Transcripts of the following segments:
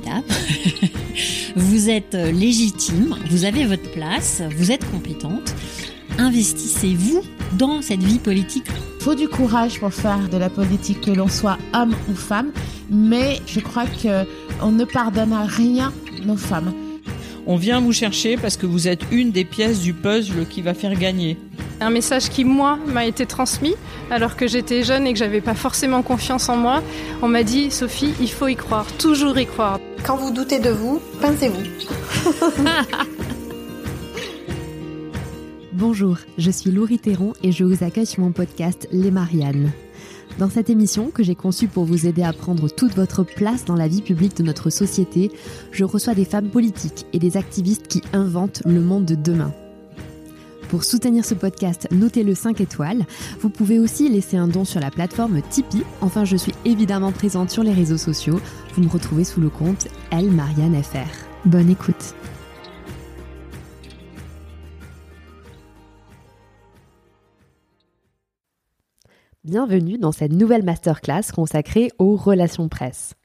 formidable. vous êtes légitime, vous avez votre place, vous êtes compétente. Investissez-vous dans cette vie politique. Il faut du courage pour faire de la politique, que l'on soit homme ou femme, mais je crois qu'on ne pardonne à rien nos femmes. On vient vous chercher parce que vous êtes une des pièces du puzzle qui va faire gagner. Un message qui, moi, m'a été transmis alors que j'étais jeune et que j'avais pas forcément confiance en moi. On m'a dit, Sophie, il faut y croire, toujours y croire. Quand vous doutez de vous, pincez-vous. Bonjour, je suis Laurie Théron et je vous accueille sur mon podcast Les Mariannes. Dans cette émission, que j'ai conçue pour vous aider à prendre toute votre place dans la vie publique de notre société, je reçois des femmes politiques et des activistes qui inventent le monde de demain. Pour soutenir ce podcast, notez-le 5 étoiles. Vous pouvez aussi laisser un don sur la plateforme Tipeee. Enfin, je suis évidemment présente sur les réseaux sociaux. Vous me retrouvez sous le compte Elle Marianne FR. Bonne écoute. Bienvenue dans cette nouvelle masterclass consacrée aux relations presse.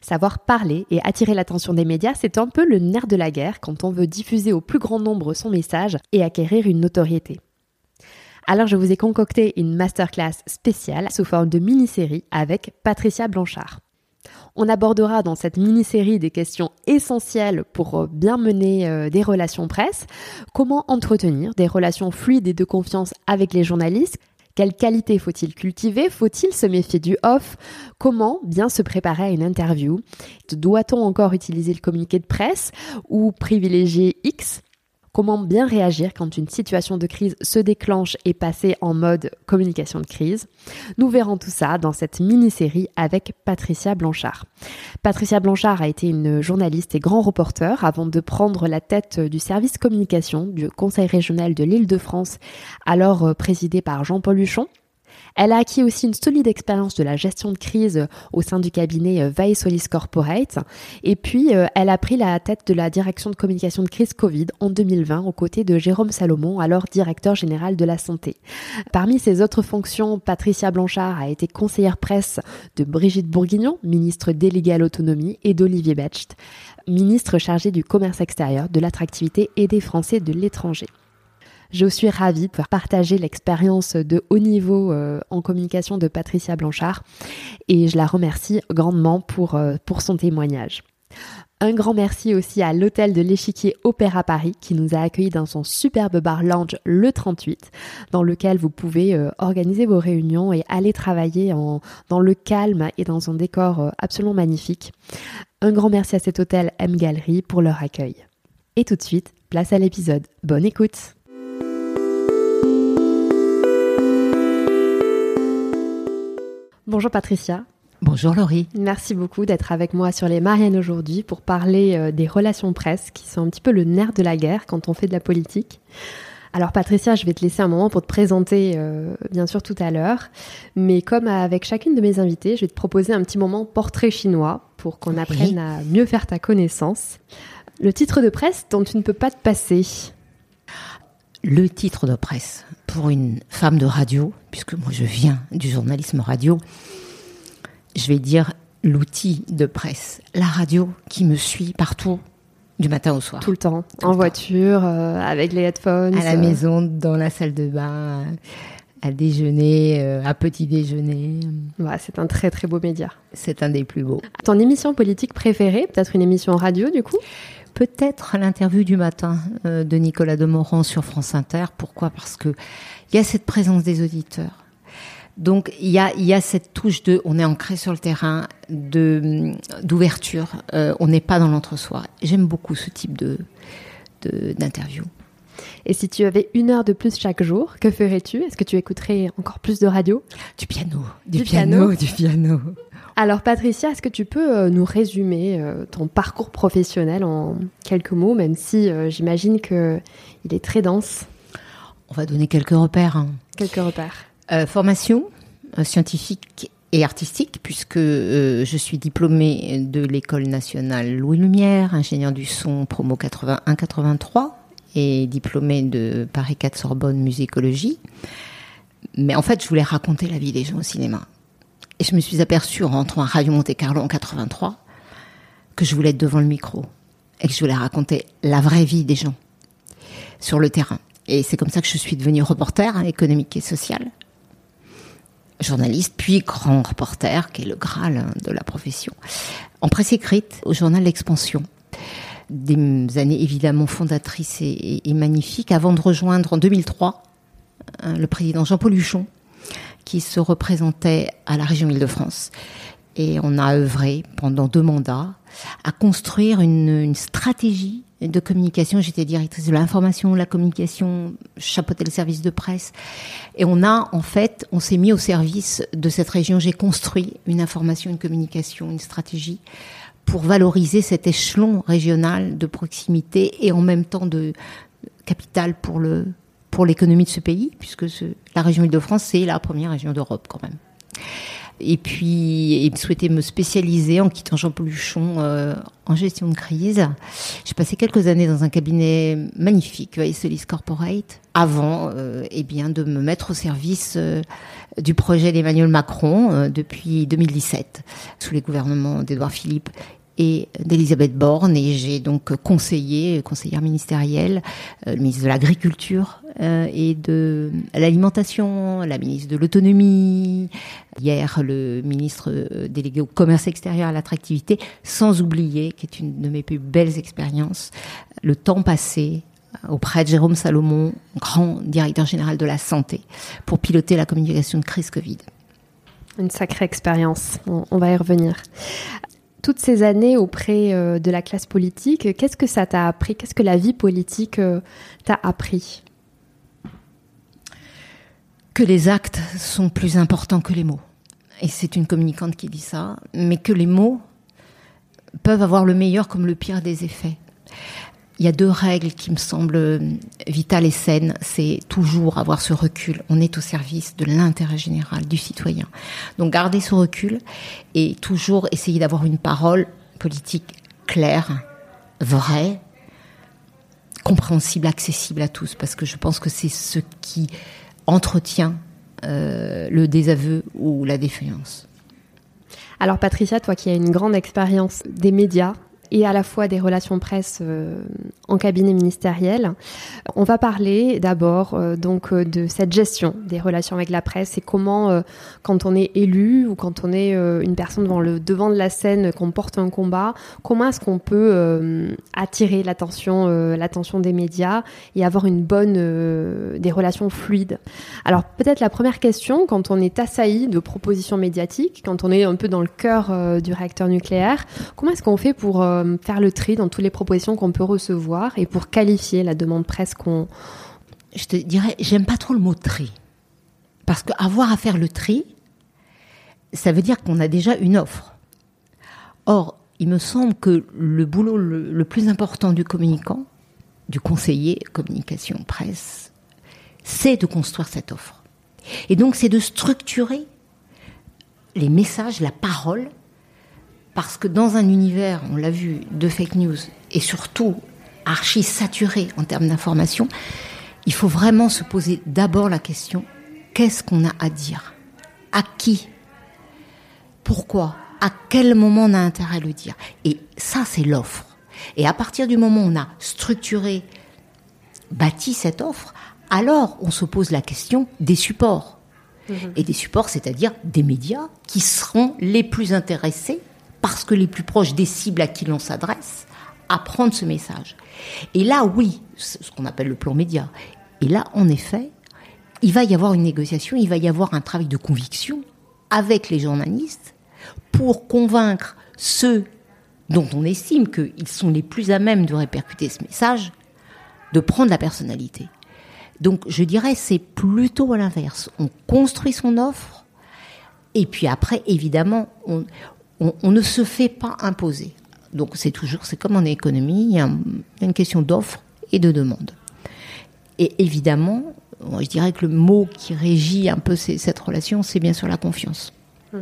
Savoir parler et attirer l'attention des médias, c'est un peu le nerf de la guerre quand on veut diffuser au plus grand nombre son message et acquérir une notoriété. Alors je vous ai concocté une masterclass spéciale sous forme de mini-série avec Patricia Blanchard. On abordera dans cette mini-série des questions essentielles pour bien mener euh, des relations presse, comment entretenir des relations fluides et de confiance avec les journalistes, quelles qualités faut-il cultiver Faut-il se méfier du off? Comment bien se préparer à une interview? Doit-on encore utiliser le communiqué de presse ou privilégier X? Comment bien réagir quand une situation de crise se déclenche et passer en mode communication de crise? Nous verrons tout ça dans cette mini-série avec Patricia Blanchard. Patricia Blanchard a été une journaliste et grand reporter avant de prendre la tête du service communication du Conseil régional de l'Île-de-France, alors présidé par Jean-Paul Huchon. Elle a acquis aussi une solide expérience de la gestion de crise au sein du cabinet euh, Solis Corporate. Et puis, euh, elle a pris la tête de la direction de communication de crise Covid en 2020 aux côtés de Jérôme Salomon, alors directeur général de la santé. Parmi ses autres fonctions, Patricia Blanchard a été conseillère presse de Brigitte Bourguignon, ministre déléguée à l'autonomie, et d'Olivier Becht, ministre chargé du commerce extérieur, de l'attractivité et des Français de l'étranger. Je suis ravie de pouvoir partager l'expérience de haut niveau euh, en communication de Patricia Blanchard et je la remercie grandement pour, euh, pour son témoignage. Un grand merci aussi à l'hôtel de l'échiquier Opéra Paris qui nous a accueillis dans son superbe bar lounge le 38 dans lequel vous pouvez euh, organiser vos réunions et aller travailler en, dans le calme et dans un décor absolument magnifique. Un grand merci à cet hôtel M Gallery pour leur accueil. Et tout de suite, place à l'épisode. Bonne écoute Bonjour Patricia. Bonjour Laurie. Merci beaucoup d'être avec moi sur les Mariannes aujourd'hui pour parler euh, des relations presse qui sont un petit peu le nerf de la guerre quand on fait de la politique. Alors Patricia, je vais te laisser un moment pour te présenter euh, bien sûr tout à l'heure, mais comme avec chacune de mes invitées, je vais te proposer un petit moment portrait chinois pour qu'on apprenne à mieux faire ta connaissance. Le titre de presse dont tu ne peux pas te passer. Le titre de presse pour une femme de radio, puisque moi je viens du journalisme radio, je vais dire l'outil de presse, la radio qui me suit partout du matin au soir. Tout le temps, en voiture, euh, avec les headphones. À la euh. maison, dans la salle de bain, à déjeuner, euh, à petit déjeuner. c'est un très très beau média. C'est un des plus beaux. Ton émission politique préférée, peut-être une émission radio du coup? Peut-être l'interview du matin euh, de Nicolas Demorand sur France Inter. Pourquoi? Parce que il y a cette présence des auditeurs. Donc il y a, y a cette touche de, on est ancré sur le terrain, de d'ouverture. Euh, on n'est pas dans l'entre-soi. J'aime beaucoup ce type de d'interview. Et si tu avais une heure de plus chaque jour, que ferais-tu? Est-ce que tu écouterais encore plus de radio? Du piano, du, piano, du piano. Alors Patricia, est-ce que tu peux euh, nous résumer euh, ton parcours professionnel en quelques mots, même si euh, j'imagine que il est très dense? On va donner quelques repères. Hein. Quelques repères. formation scientifique et artistique, puisque je suis diplômée de l'école nationale Louis Lumière, ingénieur du son promo 81-83 et diplômée de Paris 4 Sorbonne musicologie. Mais en fait, je voulais raconter la vie des gens au cinéma. Et je me suis aperçue en rentrant à Radio Monte Carlo en 83 que je voulais être devant le micro et que je voulais raconter la vraie vie des gens sur le terrain. Et c'est comme ça que je suis devenue reporter économique et social, journaliste, puis grand reporter, qui est le graal de la profession, en presse écrite au journal L'Expansion. Des années évidemment fondatrices et, et magnifiques, avant de rejoindre en 2003 hein, le président Jean-Paul Huchon, qui se représentait à la région Île-de-France. Et on a œuvré pendant deux mandats à construire une, stratégie de communication. J'étais directrice de l'information, la communication, chapeautais le service de presse. Et on a, en fait, on s'est mis au service de cette région. J'ai construit une information, une communication, une stratégie pour valoriser cet échelon régional de proximité et en même temps de capital pour le pour l'économie de ce pays, puisque ce, la région Île-de-France, c'est la première région d'Europe quand même. Et puis, et souhaiter me spécialiser en quittant Jean-Paul Luchon euh, en gestion de crise. J'ai passé quelques années dans un cabinet magnifique, Solis Corporate, avant euh, eh bien, de me mettre au service euh, du projet d'Emmanuel Macron euh, depuis 2017, sous les gouvernements d'Édouard Philippe et d'Elisabeth Borne et j'ai donc conseillé, conseillère ministérielle, euh, le ministre de l'Agriculture euh, et de l'Alimentation, la ministre de l'Autonomie, hier le ministre euh, délégué au commerce extérieur à l'attractivité, sans oublier, qui est une de mes plus belles expériences, le temps passé auprès de Jérôme Salomon, grand directeur général de la santé, pour piloter la communication de crise Covid. Une sacrée expérience, on va y revenir toutes ces années auprès euh, de la classe politique, qu'est-ce que ça t'a appris? Qu'est-ce que la vie politique euh, t'a appris? Que les actes sont plus importants que les mots. Et c'est une communicante qui dit ça, mais que les mots peuvent avoir le meilleur comme le pire des effets. Il y a deux règles qui me semblent vitales et saines. C'est toujours avoir ce recul. On est au service de l'intérêt général du citoyen. Donc garder ce recul et toujours essayer d'avoir une parole politique claire, vraie, compréhensible, accessible à tous. Parce que je pense que c'est ce qui entretient euh, le désaveu ou la défiance. Alors Patricia, toi qui as une grande expérience des médias, et à la fois des relations presse euh, en cabinet ministériel. On va parler d'abord euh, donc euh, de cette gestion des relations avec la presse et comment, quand on est élu ou quand on est une personne devant le devant de la scène, qu'on porte un combat, comment est-ce qu'on peut attirer l'attention, l'attention des médias et avoir une bonne, des relations fluides? Alors peut-être la première question, quand on est assailli de propositions médiatiques, quand on est un peu dans le cœur du réacteur nucléaire, comment est-ce qu'on fait pour faire le tri dans toutes les propositions qu'on peut recevoir et pour qualifier la demande presse qu'on. Je te dirais, j'aime pas trop le mot tri. Parce qu'avoir à faire le tri, ça veut dire qu'on a déjà une offre. Or, il me semble que le boulot le, le plus important du communicant, du conseiller communication presse, c'est de construire cette offre. Et donc, c'est de structurer les messages, la parole, parce que dans un univers, on l'a vu, de fake news, et surtout archi saturé en termes d'information, il faut vraiment se poser d'abord la question qu'est-ce qu'on a à dire? À qui? Pourquoi? À quel moment on a intérêt à le dire? Et ça, c'est l'offre. Et à partir du moment où on a structuré, bâti cette offre, alors on se pose la question des supports. Mmh. Et des supports, c'est-à-dire des médias qui seront les plus intéressés, parce que les plus proches des cibles à qui l'on s'adresse, à prendre ce message. Et là, oui, ce qu'on appelle le plan média. Et là, en effet, il va y avoir une négociation, il va y avoir un travail de conviction avec les journalistes pour convaincre ceux dont on estime qu'ils sont les plus à même de répercuter ce message, de prendre la personnalité. Donc je dirais c'est plutôt à l'inverse. On construit son offre et puis après évidemment on, on, ne se fait pas imposer. Donc c'est toujours c'est comme en économie, il y a, une question d'offre et de demande. Et évidemment, je dirais que le mot qui régit un peu cette relation, c'est bien sûr la confiance. Mmh.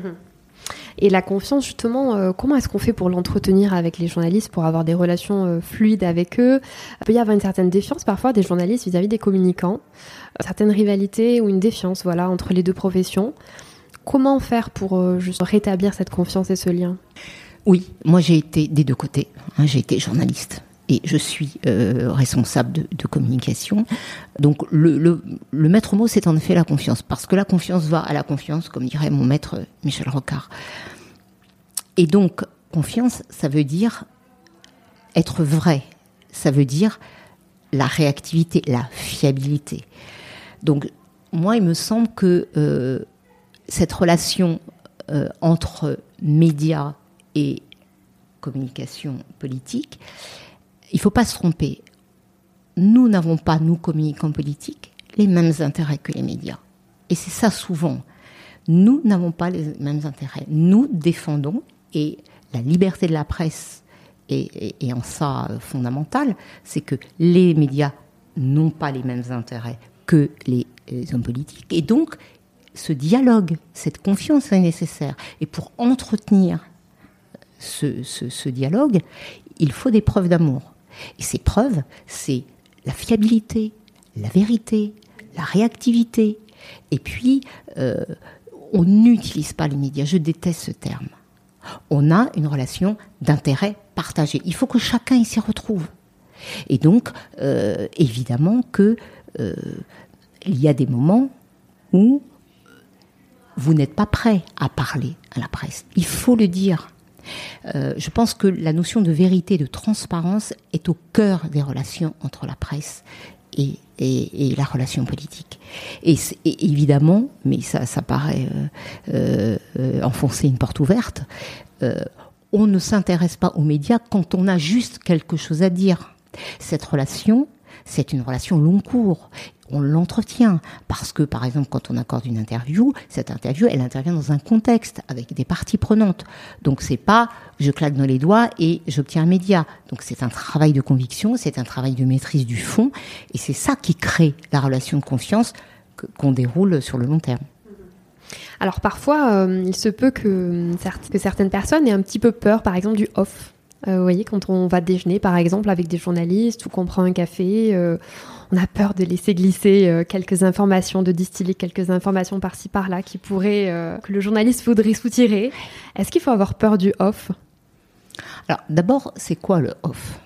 Et la confiance, justement, euh, comment est-ce qu'on fait pour l'entretenir avec les journalistes, pour avoir des relations euh, fluides avec eux? Il peut y avoir une certaine défiance parfois des journalistes vis-à-vis -vis des communicants, certaines rivalités ou une défiance voilà, entre les deux professions. Comment faire pour euh, rétablir cette confiance et ce lien? Oui, moi j'ai été des deux côtés. Hein, j'ai été journaliste et je suis euh, responsable de, communication. Donc le, maître mot, c'est en effet la confiance, parce que la confiance va à la confiance, comme dirait mon maître Michel Rocard. Et donc, confiance, ça veut dire être vrai, ça veut dire la réactivité, la fiabilité. Donc, moi, il me semble que euh, cette relation euh, entre médias et communication politique, il ne faut pas se tromper. Nous n'avons pas, nous communicants politiques, les mêmes intérêts que les médias. Et c'est ça souvent. Nous n'avons pas les mêmes intérêts. Nous défendons, et la liberté de la presse est, en ça fondamentale, c'est que les médias n'ont pas les mêmes intérêts que les, hommes politiques. Et donc, ce dialogue, cette confiance est nécessaire. Et pour entretenir ce, dialogue, il faut des preuves d'amour. Et ces preuves, c'est la fiabilité, la vérité, la réactivité. Et puis, euh, on n'utilise pas les médias. Je déteste ce terme. On a une relation d'intérêt partagé. Il faut que chacun s'y retrouve. Et donc, euh, évidemment que euh, il y a des moments où vous n'êtes pas prêt à parler à la presse. Il faut le dire. Euh, je pense que la notion de vérité, de transparence est au cœur des relations entre la presse et, la relation politique. Et, évidemment, mais ça, paraît euh, euh, enfoncer une porte ouverte, on ne s'intéresse pas aux médias quand on a juste quelque chose à dire. Cette relation, c'est une relation long cours on l'entretient parce que par exemple quand on accorde une interview, cette interview elle intervient dans un contexte avec des parties prenantes. Donc c'est pas je claque dans les doigts et j'obtiens un média. Donc c'est un travail de conviction, c'est un travail de maîtrise du fond et c'est ça qui crée la relation de confiance qu'on déroule sur le long terme. Alors parfois, euh, il se peut que, que certaines personnes aient un petit peu peur, par exemple, du off. Euh, vous voyez, quand on va déjeuner, par exemple, avec des journalistes ou qu'on prend un café, euh, on a peur de laisser glisser euh, quelques informations, de distiller quelques informations par-ci par-là qui pourraient que le journaliste voudrait soutirer. Est-ce qu'il faut avoir peur du off? Alors d'abord, c'est quoi le off?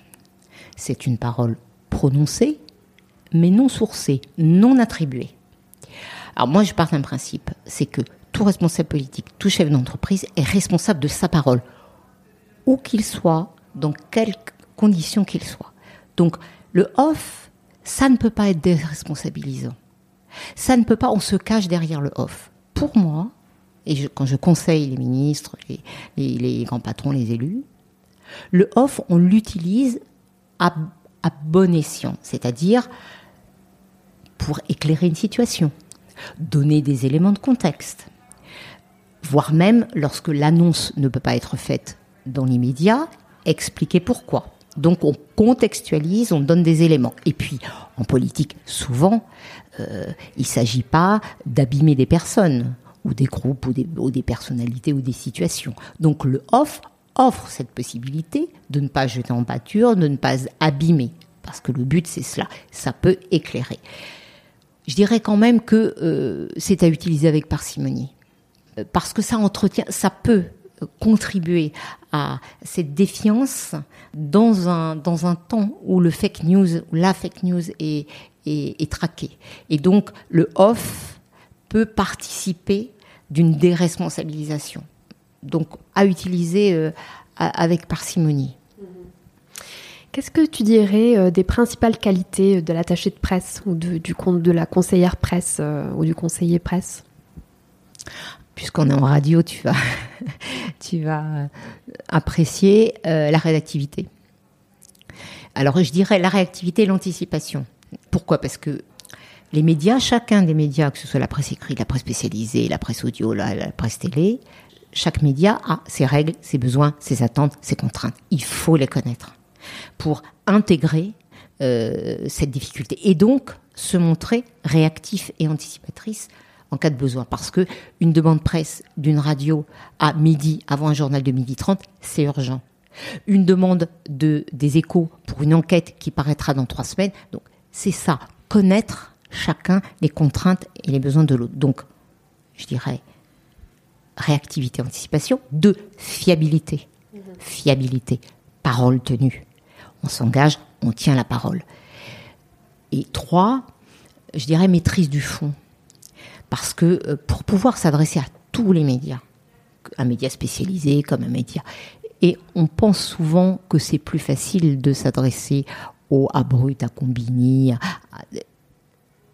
C'est une parole prononcée, mais non sourcée, non attribuée. Alors moi, je pars d'un principe, c'est que tout responsable politique, tout chef d'entreprise est responsable de sa parole où qu'il soit, dans quelles conditions qu'il soit. Donc le off, ça ne peut pas être déresponsabilisant. Ça ne peut pas, on se cache derrière le off. Pour moi, et quand je conseille les ministres, les, grands patrons, les élus, le off, on l'utilise à bon escient, c'est-à-dire pour éclairer une situation, donner des éléments de contexte, voire même lorsque l'annonce ne peut pas être faite dans l'immédiat, expliquer pourquoi. Donc on contextualise, on donne des éléments. Et puis en politique, souvent, euh, il ne s'agit pas d'abîmer des personnes ou des groupes ou des, personnalités ou des situations. Donc le off offre cette possibilité de ne pas jeter en pâture, de ne pas abîmer. Parce que le but, c'est cela. Ça peut éclairer. Je dirais quand même que euh, c'est à utiliser avec parcimonie. Euh, parce que ça entretient, ça peut contribuer à cette défiance dans un, temps où le fake news, la fake news est, est, traquée. Et donc, le off peut participer d'une déresponsabilisation. Donc, à utiliser euh, avec parcimonie. Qu'est-ce que tu dirais euh, des principales qualités de l'attaché de presse ou de, du de la conseillère presse euh, ou du conseiller presse? Puisqu'on est en radio, tu vas, tu vas euh, apprécier euh, la réactivité. Alors je dirais la réactivité et l'anticipation. Pourquoi? Parce que les médias, chacun des médias, que ce soit la presse écrite, la presse spécialisée, la presse audio, la, presse télé, chaque média a ses règles, ses besoins, ses attentes, ses contraintes. Il faut les connaître pour intégrer euh, cette difficulté et donc se montrer réactif et anticipatrice en cas de besoin. Parce que une demande presse d'une radio à midi, avant un journal de midi 30, c'est urgent. Une demande de, des échos pour une enquête qui paraîtra dans trois semaines. Donc, c'est ça. Connaître chacun les contraintes et les besoins de l'autre. Donc, je dirais réactivité, anticipation, de fiabilité. fiabilité, parole tenue. On s'engage, on tient la parole. Et trois, je dirais maîtrise du fond. Parce que euh, pour pouvoir s'adresser à tous les médias, un média spécialisé comme un média, et on pense souvent que c'est plus facile de s'adresser au à Brut, à Combini.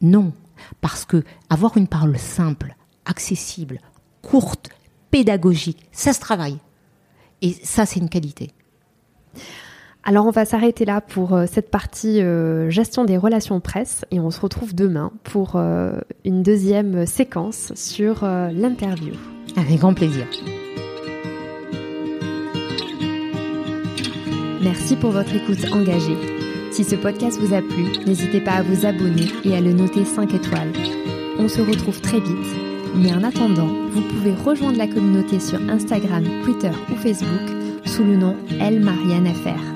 Non, parce que avoir une parole simple, accessible, courte, pédagogique, ça se travaille. Et ça, c'est une qualité. Alors on va s'arrêter là pour euh, cette partie euh, gestion des relations presse et on se retrouve demain pour euh, une deuxième séquence sur l'interview. Avec grand plaisir. Merci pour votre écoute engagée. Si ce podcast vous a plu, n'hésitez pas à vous abonner et à le noter 5 étoiles. On se retrouve très vite, mais en attendant, vous pouvez rejoindre la communauté sur Instagram, Twitter ou Facebook sous le nom Elle Marianne Affaire.